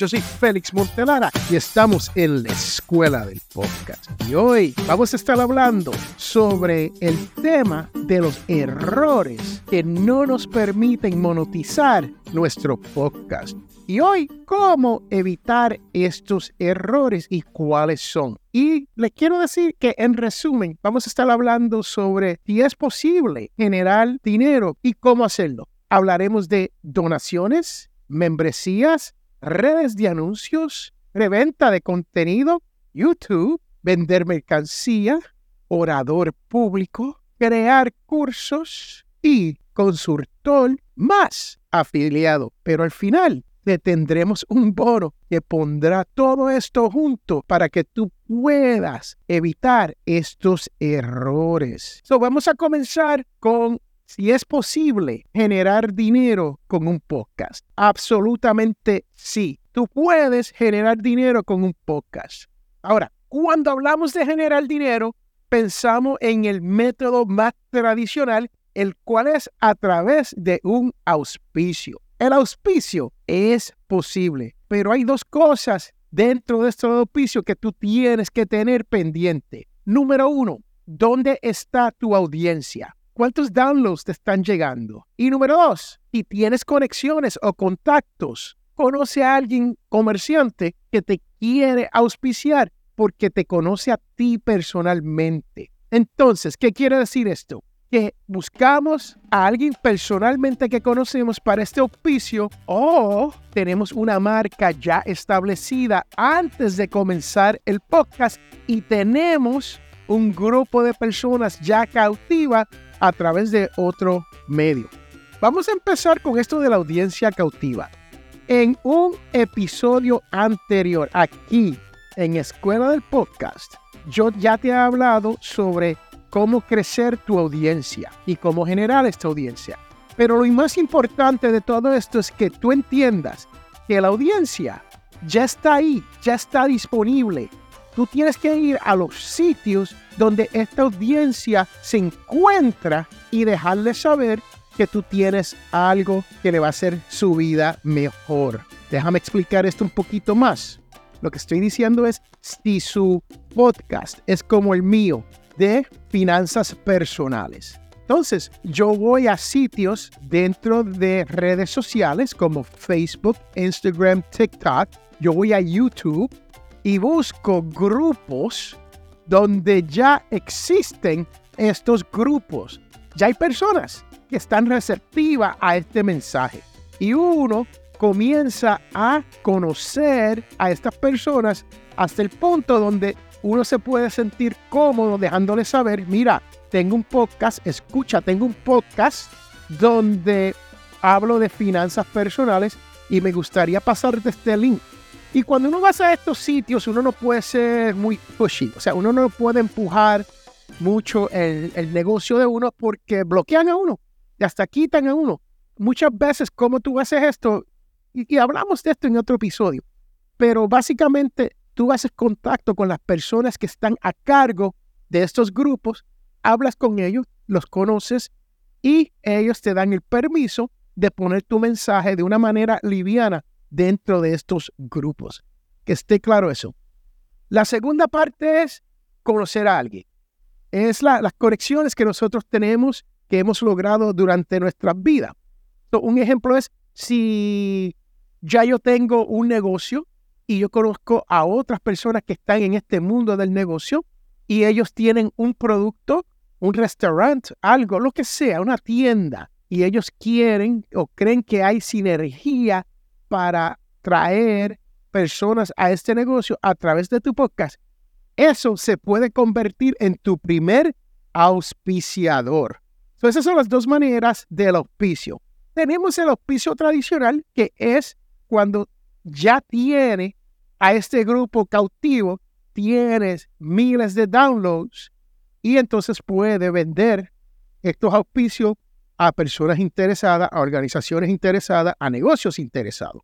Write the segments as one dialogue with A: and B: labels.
A: Yo soy Félix Montelara y estamos en la Escuela del Podcast. Y hoy vamos a estar hablando sobre el tema de los errores que no nos permiten monetizar nuestro podcast. Y hoy, ¿cómo evitar estos errores y cuáles son? Y les quiero decir que en resumen, vamos a estar hablando sobre si es posible generar dinero y cómo hacerlo. Hablaremos de donaciones, membresías, redes de anuncios, reventa de contenido, YouTube, vender mercancía, orador público, crear cursos y consultor más afiliado. Pero al final te tendremos un bono que pondrá todo esto junto para que tú puedas evitar estos errores. So, vamos a comenzar con si es posible generar dinero con un podcast. Absolutamente sí. Tú puedes generar dinero con un podcast. Ahora, cuando hablamos de generar dinero, pensamos en el método más tradicional, el cual es a través de un auspicio. El auspicio es posible, pero hay dos cosas dentro de este auspicio que tú tienes que tener pendiente. Número uno, ¿dónde está tu audiencia? ¿Cuántos downloads te están llegando? Y número dos, si tienes conexiones o contactos, conoce a alguien comerciante que te quiere auspiciar porque te conoce a ti personalmente. Entonces, ¿qué quiere decir esto? Que buscamos a alguien personalmente que conocemos para este auspicio o tenemos una marca ya establecida antes de comenzar el podcast y tenemos un grupo de personas ya cautiva a través de otro medio. Vamos a empezar con esto de la audiencia cautiva. En un episodio anterior, aquí en Escuela del Podcast, yo ya te he hablado sobre cómo crecer tu audiencia y cómo generar esta audiencia. Pero lo más importante de todo esto es que tú entiendas que la audiencia ya está ahí, ya está disponible. Tú tienes que ir a los sitios donde esta audiencia se encuentra y dejarle saber que tú tienes algo que le va a hacer su vida mejor. Déjame explicar esto un poquito más. Lo que estoy diciendo es, si su podcast es como el mío, de finanzas personales. Entonces, yo voy a sitios dentro de redes sociales como Facebook, Instagram, TikTok. Yo voy a YouTube y busco grupos donde ya existen estos grupos. Ya hay personas que están receptivas a este mensaje. Y uno comienza a conocer a estas personas hasta el punto donde uno se puede sentir cómodo dejándole saber, mira, tengo un podcast, escucha, tengo un podcast donde hablo de finanzas personales y me gustaría pasarte este link y cuando uno va a estos sitios, uno no puede ser muy pushy. O sea, uno no puede empujar mucho el, negocio de uno porque bloquean a uno y hasta quitan a uno. Muchas veces, como tú haces esto, y, y hablamos de esto en otro episodio, pero básicamente tú haces contacto con las personas que están a cargo de estos grupos, hablas con ellos, los conoces y ellos te dan el permiso de poner tu mensaje de una manera liviana dentro de estos grupos. Que esté claro eso. La segunda parte es conocer a alguien. Es las conexiones que nosotros tenemos, que hemos logrado durante nuestra vida. un ejemplo es si ya yo tengo un negocio y yo conozco a otras personas que están en este mundo del negocio y ellos tienen un producto, un restaurante, algo, lo que sea, una tienda, y ellos quieren o creen que hay sinergia para traer personas a este negocio a través de tu podcast, eso se puede convertir en tu primer auspiciador. esas son las dos maneras del auspicio. Tenemos el auspicio tradicional, que es cuando ya tiene a este grupo cautivo, tienes miles de downloads y entonces puede vender estos auspicios a personas interesadas, a organizaciones interesadas, a negocios interesados.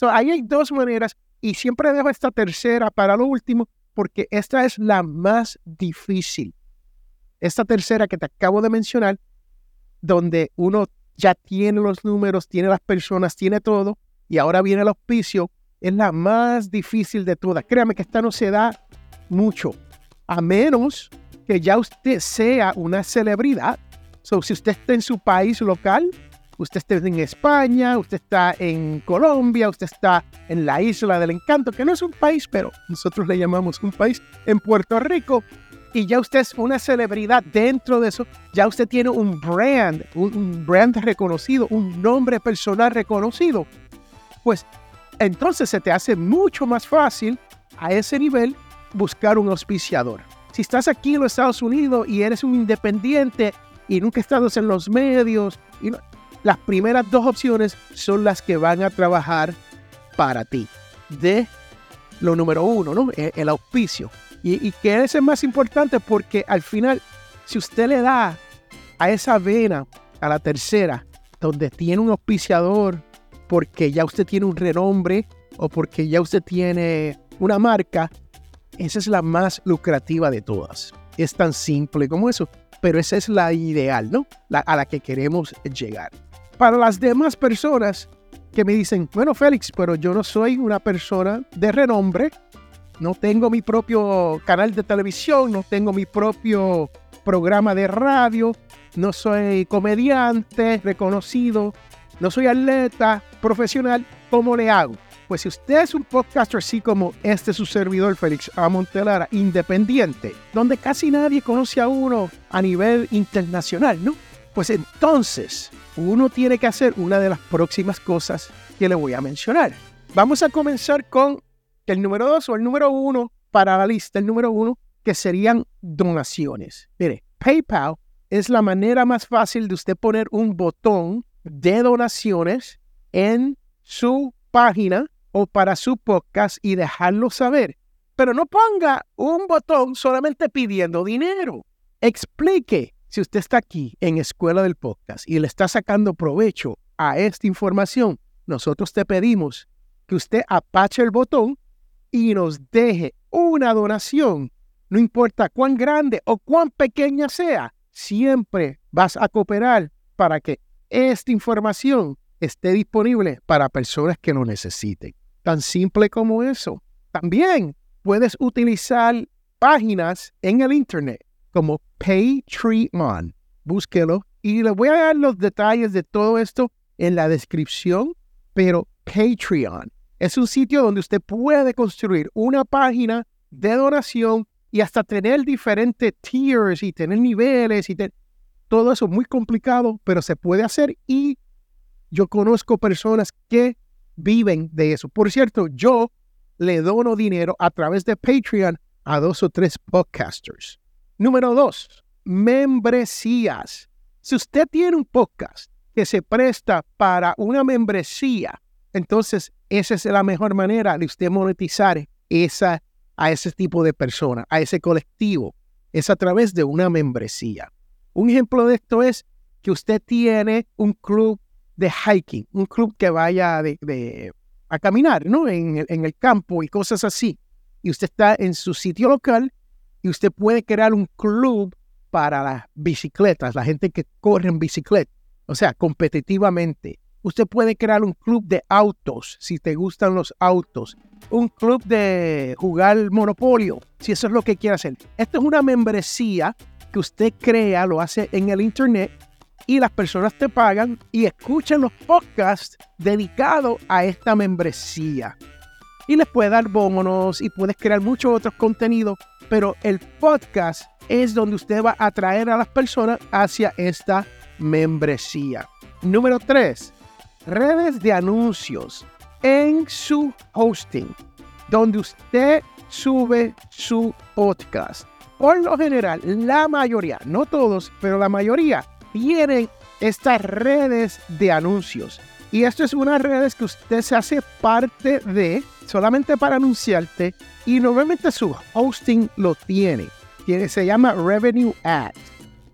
A: So, ahí hay dos maneras y siempre dejo esta tercera para lo último porque esta es la más difícil. Esta tercera que te acabo de mencionar, donde uno ya tiene los números, tiene las personas, tiene todo, y ahora viene el auspicio, es la más difícil de todas. Créame que esta no se da mucho, a menos que ya usted sea una celebridad. So, si usted está en su país local, usted está en España, usted está en Colombia, usted está en la isla del encanto, que no es un país, pero nosotros le llamamos un país, en Puerto Rico, y ya usted es una celebridad dentro de eso, ya usted tiene un brand, un, brand reconocido, un nombre personal reconocido, pues entonces se te hace mucho más fácil a ese nivel buscar un auspiciador. Si estás aquí en los Estados Unidos y eres un independiente y nunca estás en los medios, y las primeras dos opciones son las que van a trabajar para ti. De lo número uno, ¿no? E, el, auspicio. Y, que ese es más importante porque al final, si usted le da a esa vena, a la tercera, donde tiene un auspiciador, porque ya usted tiene un renombre o porque ya usted tiene una marca, esa es la más lucrativa de todas. Es tan simple como eso, pero esa es la ideal, ¿no? a la que queremos llegar. Para las demás personas que me dicen, bueno, Félix, pero yo no soy una persona de renombre, no tengo mi propio canal de televisión, no tengo mi propio programa de radio, no soy comediante reconocido, no soy atleta profesional, ¿cómo le hago? Pues si usted es un podcaster así como este su servidor Félix A. Montelara, independiente, donde casi nadie conoce a uno a nivel internacional, ¿no? Pues entonces uno tiene que hacer una de las próximas cosas que le voy a mencionar. Vamos a comenzar con el número dos o el número uno para la lista, el número uno, que serían donaciones. Mire, PayPal es la manera más fácil de usted poner un botón de donaciones en su página o para su podcast y dejarlo saber. Pero no ponga un botón solamente pidiendo dinero. Explique si usted está aquí en Escuela del Podcast y le está sacando provecho a esta información, nosotros te pedimos que usted apache el botón y nos deje una donación. No importa cuán grande o cuán pequeña sea, siempre vas a cooperar para que esta información esté disponible para personas que lo necesiten. Tan simple como eso. También puedes utilizar páginas en el Internet como Patreon. Búsquelo y le voy a dar los detalles de todo esto en la descripción, pero Patreon es un sitio donde usted puede construir una página de donación y hasta tener diferentes tiers y tener niveles y todo eso muy complicado, pero se puede hacer y yo conozco personas que viven de eso. Por cierto, yo le dono dinero a través de Patreon a dos o tres podcasters. Número dos, membresías. Si usted tiene un podcast que se presta para una membresía, entonces esa es la mejor manera de usted monetizar esa, a ese tipo de persona, a ese colectivo. Es a través de una membresía. Un ejemplo de esto es que usted tiene un club de hiking, un club que vaya a caminar, ¿no? En el campo y cosas así. Y usted está en su sitio local y usted puede crear un club para las bicicletas, la gente que corre en bicicleta, o sea, competitivamente. Usted puede crear un club de autos, si te gustan los autos. Un club de jugar monopolio, si eso es lo que quiere hacer. Esto es una membresía que usted crea, lo hace en el internet y las personas te pagan y escuchan los podcasts dedicados a esta membresía. Y les puede dar bonos y puedes crear muchos otros contenidos pero el podcast es donde usted va a atraer a las personas hacia esta membresía. Número 3. Redes de anuncios en su hosting, donde usted sube su podcast. Por lo general, la mayoría, no todos, pero la mayoría tienen estas redes de anuncios. Y esto es una redes que usted se hace parte de solamente para anunciarte y normalmente su hosting lo tiene. se llama Revenue Ads.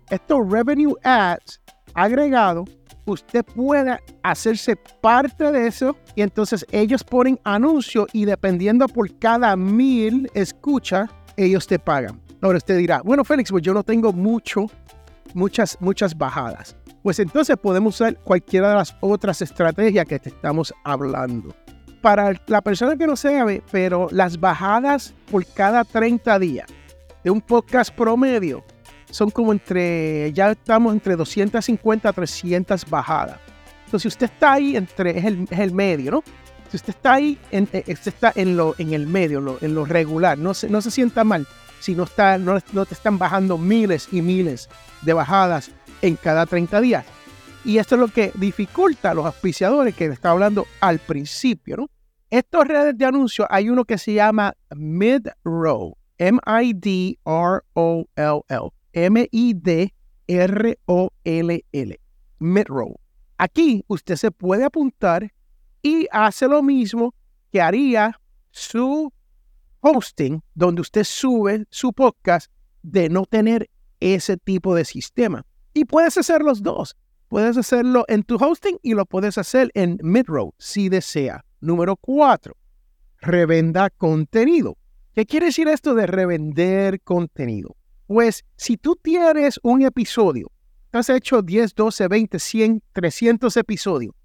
A: Estos Revenue Ads agregado, usted puede hacerse parte de eso y entonces ellos ponen anuncio y dependiendo por cada mil escucha, ellos te pagan. Ahora usted dirá, bueno Félix, pues yo no tengo mucho, muchas, muchas bajadas. Pues entonces podemos usar cualquiera de las otras estrategias que te estamos hablando. para la persona que no sabe, pero las bajadas por cada 30 días de un podcast promedio son como entre, ya estamos entre 250 a 300 bajadas. Entonces, si usted está ahí entre, es el, medio, ¿no? Si usted está ahí, en, eh, usted está en, lo, en el medio, en lo regular, no se, no se sienta mal si no, está, no, no te están bajando miles y miles de bajadas en cada 30 días. Y esto es lo que dificulta a los auspiciadores que estaba hablando al principio, ¿no? Estos redes de anuncios hay uno que se llama Mid-Row, M-I-D-R-O-L-L, M-I-D-R-O-L-L, Mid-Row. Aquí usted se puede apuntar y hace lo mismo que haría su hosting, donde usted sube su podcast, de no tener ese tipo de sistema. Y puedes hacer los dos. Puedes hacerlo en tu hosting y lo puedes hacer en Midrow si desea. Número cuatro, revenda contenido. ¿Qué quiere decir esto de revender contenido? Pues si tú tienes un episodio, has hecho 10, 12, 20, 100, 300 episodios,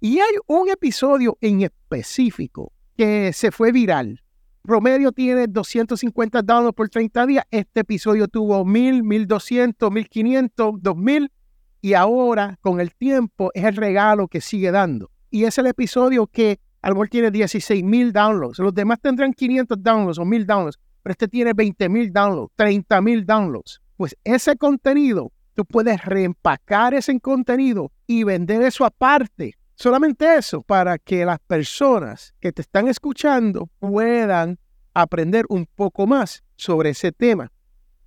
A: y hay un episodio en específico que se fue viral, promedio tiene 250 downloads por 30 días, este episodio tuvo 1000, 1200, 1500, 2000, y ahora con el tiempo es el regalo que sigue dando. Y es el episodio que a lo mejor tiene 16 mil downloads. Los demás tendrán 500 downloads o 1000 downloads, pero este tiene 20 mil downloads, 30 mil downloads. Pues ese contenido, tú puedes reempacar ese contenido y vender eso aparte. Solamente eso, para que las personas que te están escuchando puedan aprender un poco más sobre ese tema.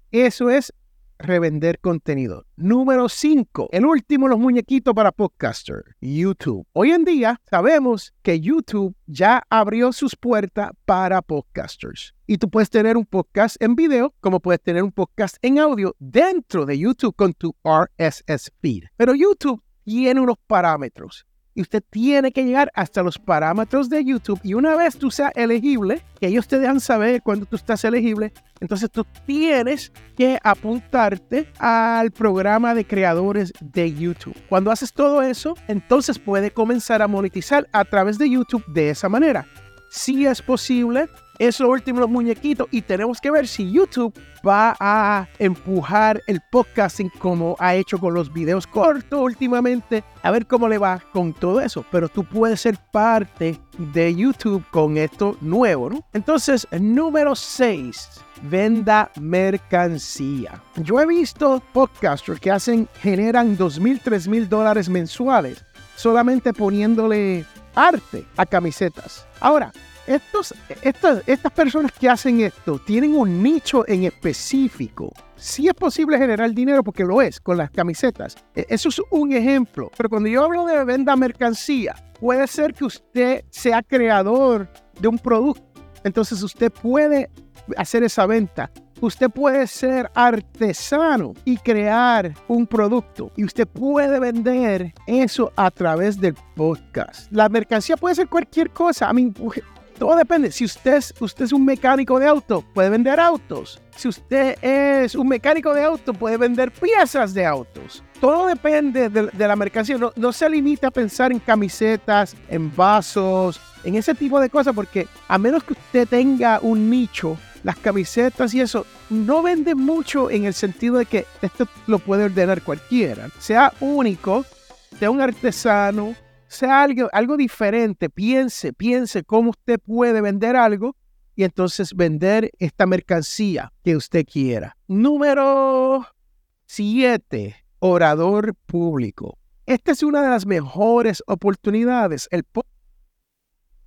A: Eso es revender contenido. Número 5, el último los muñequitos para podcaster, YouTube. Hoy en día sabemos que YouTube ya abrió sus puertas para podcasters. Y tú puedes tener un podcast en video, como puedes tener un podcast en audio dentro de YouTube con tu RSS feed. Pero YouTube tiene unos parámetros y usted tiene que llegar hasta los parámetros de YouTube y una vez tú seas elegible, que ellos te dejan saber cuando tú estás elegible, entonces tú tienes que apuntarte al programa de creadores de YouTube. Cuando haces todo eso, entonces puede comenzar a monetizar a través de YouTube de esa manera. Si es posible, es lo último los muñequitos y tenemos que ver si YouTube va a empujar el podcasting como ha hecho con los videos cortos últimamente, a ver cómo le va con todo eso. Pero tú puedes ser parte de YouTube con esto nuevo, ¿no? Entonces, número 6, venda mercancía. Yo he visto podcasters que hacen, generan dos mil, tres mil dólares mensuales solamente poniéndole arte a camisetas. Ahora, estos, estas, estas personas que hacen esto tienen un nicho en específico. Sí es posible generar dinero porque lo es con las camisetas. E, eso es un ejemplo. Pero cuando yo hablo de venda mercancía, puede ser que usted sea creador de un producto. Entonces usted puede hacer esa venta. Usted puede ser artesano y crear un producto y usted puede vender eso a través del podcast. La mercancía puede ser cualquier cosa. A mí, todo depende. Si usted es, usted es un mecánico de auto, puede vender autos. Si usted es un mecánico de auto, puede vender piezas de autos. Todo depende de, la mercancía. No, no, se limita a pensar en camisetas, en vasos, en ese tipo de cosas, porque a menos que usted tenga un nicho, las camisetas y eso no venden mucho en el sentido de que esto lo puede ordenar cualquiera. Sea único, sea un artesano, sea algo, algo diferente, piense, piense cómo usted puede vender algo y entonces vender esta mercancía que usted quiera. Número 7. Orador público. Esta es una de las mejores oportunidades, el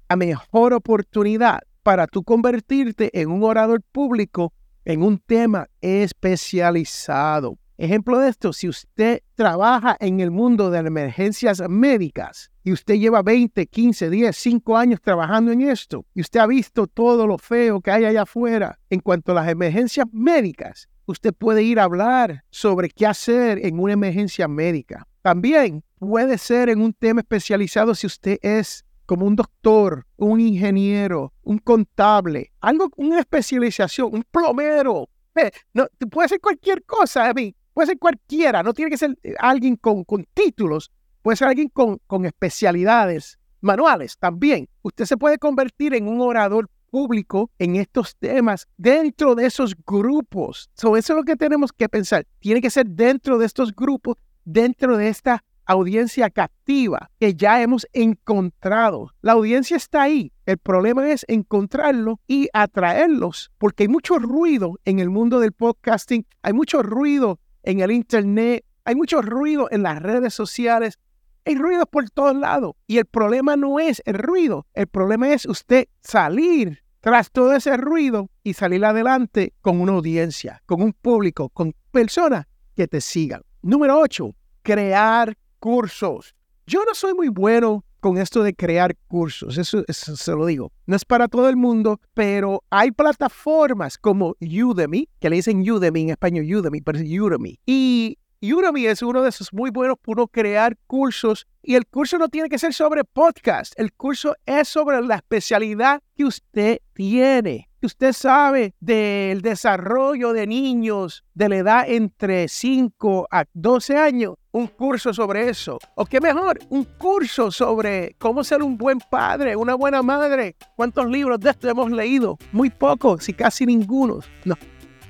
A: la mejor oportunidad para tú convertirte en un orador público en un tema especializado. Ejemplo de esto, si usted trabaja en el mundo de las emergencias médicas y usted lleva 20, 15, 10, 5 años trabajando en esto y usted ha visto todo lo feo que hay allá afuera en cuanto a las emergencias médicas, usted puede ir a hablar sobre qué hacer en una emergencia médica. También puede ser en un tema especializado si usted es como un doctor, un ingeniero, un contable, algo, una especialización, un plomero. Eh, no, puede ser cualquier cosa. A mí, Puede ser cualquiera, no tiene que ser eh, alguien con, con títulos, puede ser alguien con, con especialidades manuales también. Usted se puede convertir en un orador público en estos temas dentro de esos grupos. eso es lo que tenemos que pensar. Tiene que ser dentro de estos grupos, dentro de esta audiencia captiva que ya hemos encontrado. La audiencia está ahí. El problema es encontrarlo y atraerlos, porque hay mucho ruido en el mundo del podcasting, hay mucho ruido en el Internet, hay mucho ruido en las redes sociales, hay ruido por todos lados. Y el problema no es el ruido, el problema es usted salir tras todo ese ruido y salir adelante con una audiencia, con un público, con personas que te sigan. Número 8, crear cursos. Yo no soy muy bueno con esto de crear cursos, eso, se lo digo. No es para todo el mundo, pero hay plataformas como Udemy, que le dicen Udemy en español, Udemy, pero es Udemy. Y Udemy es uno de esos muy buenos para crear cursos. Y el curso no tiene que ser sobre podcast, el curso es sobre la especialidad que usted tiene que usted sabe del desarrollo de niños de la edad entre 5 a 12 años, un curso sobre eso. O qué mejor, un curso sobre cómo ser un buen padre, una buena madre. ¿Cuántos libros de esto hemos leído? Muy pocos, si casi ninguno. No.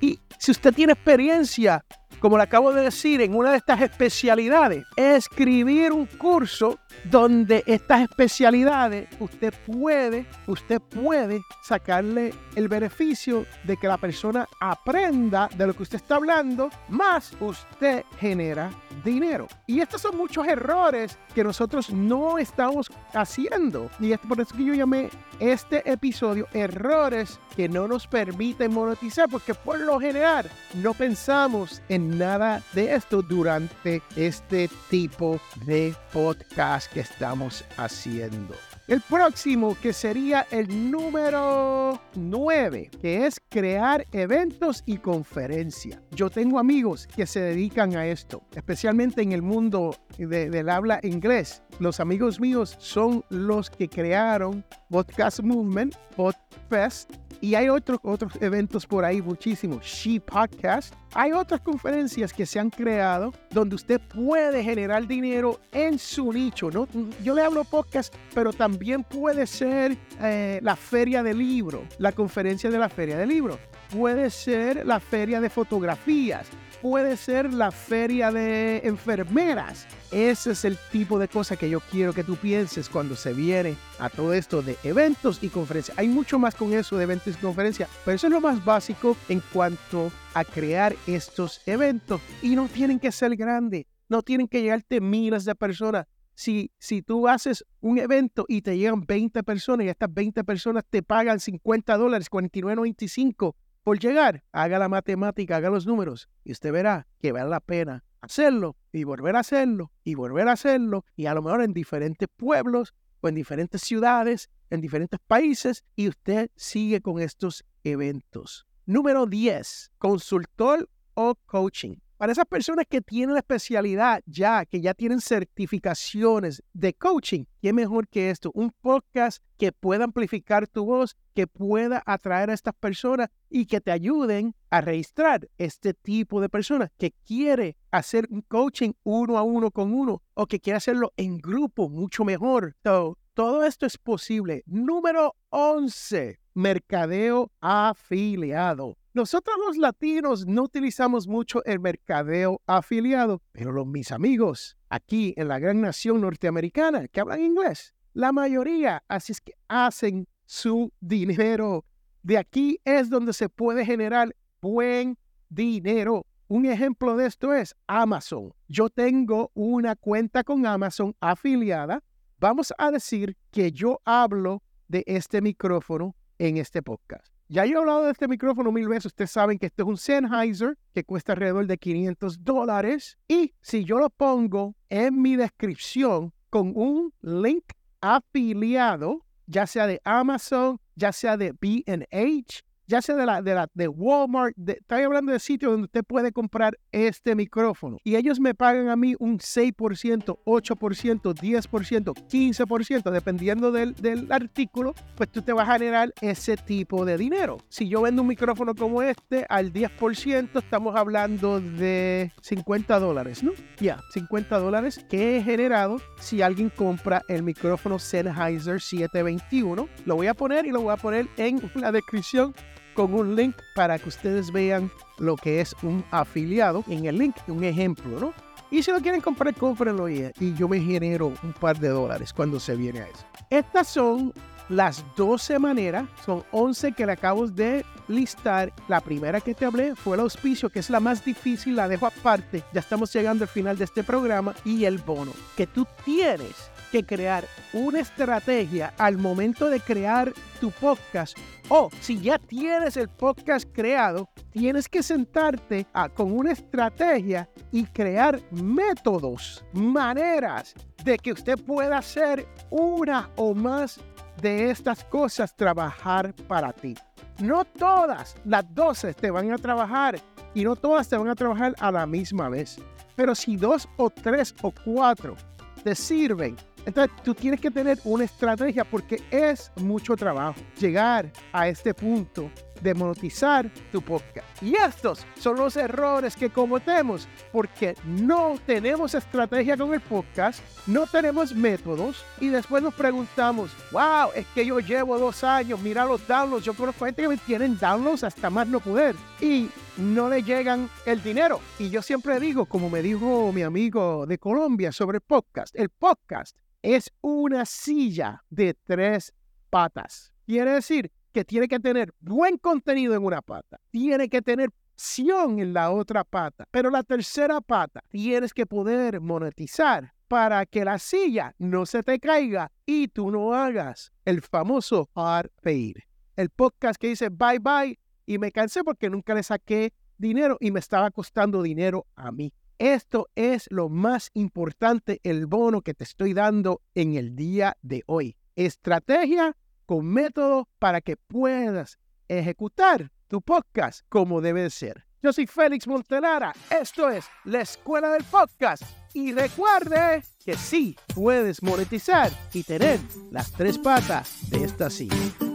A: Y si usted tiene experiencia como le acabo de decir, en una de estas especialidades, escribir un curso donde estas especialidades usted puede, usted puede sacarle el beneficio de que la persona aprenda de lo que usted está hablando, más usted genera dinero. Y estos son muchos errores que nosotros no estamos haciendo. Y es por eso que yo llamé este episodio errores que no nos permiten monetizar, porque por lo general no pensamos en nada de esto durante este tipo de podcast que estamos haciendo. El próximo, que sería el número 9, que es crear eventos y conferencias. Yo tengo amigos que se dedican a esto, especialmente en el mundo del habla inglés. Los amigos míos son los que crearon Podcast Movement, Podfest y hay otros, otros eventos por ahí muchísimos. She Podcast. Hay otras conferencias que se han creado donde usted puede generar dinero en su nicho. ¿no? Yo le hablo podcast, pero también puede ser eh, la feria de libro, la conferencia de la feria de libro. Puede ser la feria de fotografías puede ser la feria de enfermeras. Ese es el tipo de cosa que yo quiero que tú pienses cuando se viene a todo esto de eventos y conferencias. Hay mucho más con eso de eventos y conferencias, pero eso es lo más básico en cuanto a crear estos eventos. Y no tienen que ser grandes, no tienen que llegarte miles de personas. Si, si, tú haces un evento y te llegan 20 personas y estas 20 personas te pagan 50 dólares, 49.95 por llegar, haga la matemática, haga los números y usted verá que vale la pena hacerlo y volver a hacerlo y volver a hacerlo y a lo mejor en diferentes pueblos o en diferentes ciudades, en diferentes países y usted sigue con estos eventos. Número 10, consultor o coaching. Para esas personas que tienen la especialidad ya, que ya tienen certificaciones de coaching, ¿qué mejor que esto? Un podcast que pueda amplificar tu voz, que pueda atraer a estas personas y que te ayuden a registrar este tipo de personas que quiere hacer un coaching uno a uno con uno o que quiere hacerlo en grupo mucho mejor. todo esto es posible. Número 11, mercadeo afiliado. Nosotros los latinos no utilizamos mucho el mercadeo afiliado, pero los mis amigos aquí en la gran nación norteamericana que hablan inglés, la mayoría así es que hacen su dinero. De aquí es donde se puede generar buen dinero. Un ejemplo de esto es Amazon. Yo tengo una cuenta con Amazon afiliada. Vamos a decir que yo hablo de este micrófono en este podcast. Ya yo he hablado de este micrófono mil veces. Ustedes saben que este es un Sennheiser que cuesta alrededor de 500 dólares. Y si yo lo pongo en mi descripción con un link afiliado, ya sea de Amazon, ya sea de BH, ya sea de la de, la, de Walmart, estoy hablando de sitios donde usted puede comprar este micrófono y ellos me pagan a mí un 6%, 8%, 10%, 15%, dependiendo del, del artículo, pues tú te vas a generar ese tipo de dinero. Si yo vendo un micrófono como este al 10%, estamos hablando de 50 dólares, ¿no? Ya, 50 dólares que he generado si alguien compra el micrófono Sennheiser 721. Lo voy a poner y lo voy a poner en la descripción con un link para que ustedes vean lo que es un afiliado. En el link, un ejemplo, ¿no? Y si lo quieren comprar, cómprenlo y, y yo me genero un par de dólares cuando se viene a eso. Estas son las 12 maneras, son 11 que le acabo de listar. La primera que te hablé fue el auspicio, que es la más difícil, la dejo aparte. Ya estamos llegando al final de este programa. Y el bono, que tú tienes que crear una estrategia al momento de crear tu podcast. O si ya tienes el podcast creado, tienes que sentarte con una estrategia y crear métodos, maneras de que usted pueda hacer una o más de estas cosas trabajar para ti. No todas las 12 te van a trabajar y no todas te van a trabajar a la misma vez. Pero si dos o tres o cuatro te sirven, entonces tú tienes que tener una estrategia porque es mucho trabajo llegar a este punto de monetizar tu podcast. Y estos son los errores que cometemos porque no tenemos estrategia con el podcast, no tenemos métodos y después nos preguntamos, wow, es que yo llevo dos años, mira los downloads, yo conozco gente que tienen downloads hasta más no poder y no le llegan el dinero. Y yo siempre digo, como me dijo mi amigo de Colombia sobre el podcast, el podcast es una silla de tres patas. Quiere decir que tiene que tener buen contenido en una pata, tiene que tener acción en la otra pata, pero la tercera pata tienes que poder monetizar para que la silla no se te caiga y tú no hagas el famoso hard reír. El podcast que dice bye bye y me cansé porque nunca le saqué dinero y me estaba costando dinero a mí. Esto es lo más importante, el bono que te estoy dando en el día de hoy. Estrategia con método para que puedas ejecutar tu podcast como debe ser. Yo soy Félix Montelara, esto es la Escuela del Podcast y recuerde que sí puedes monetizar y tener las tres patas de esta silla.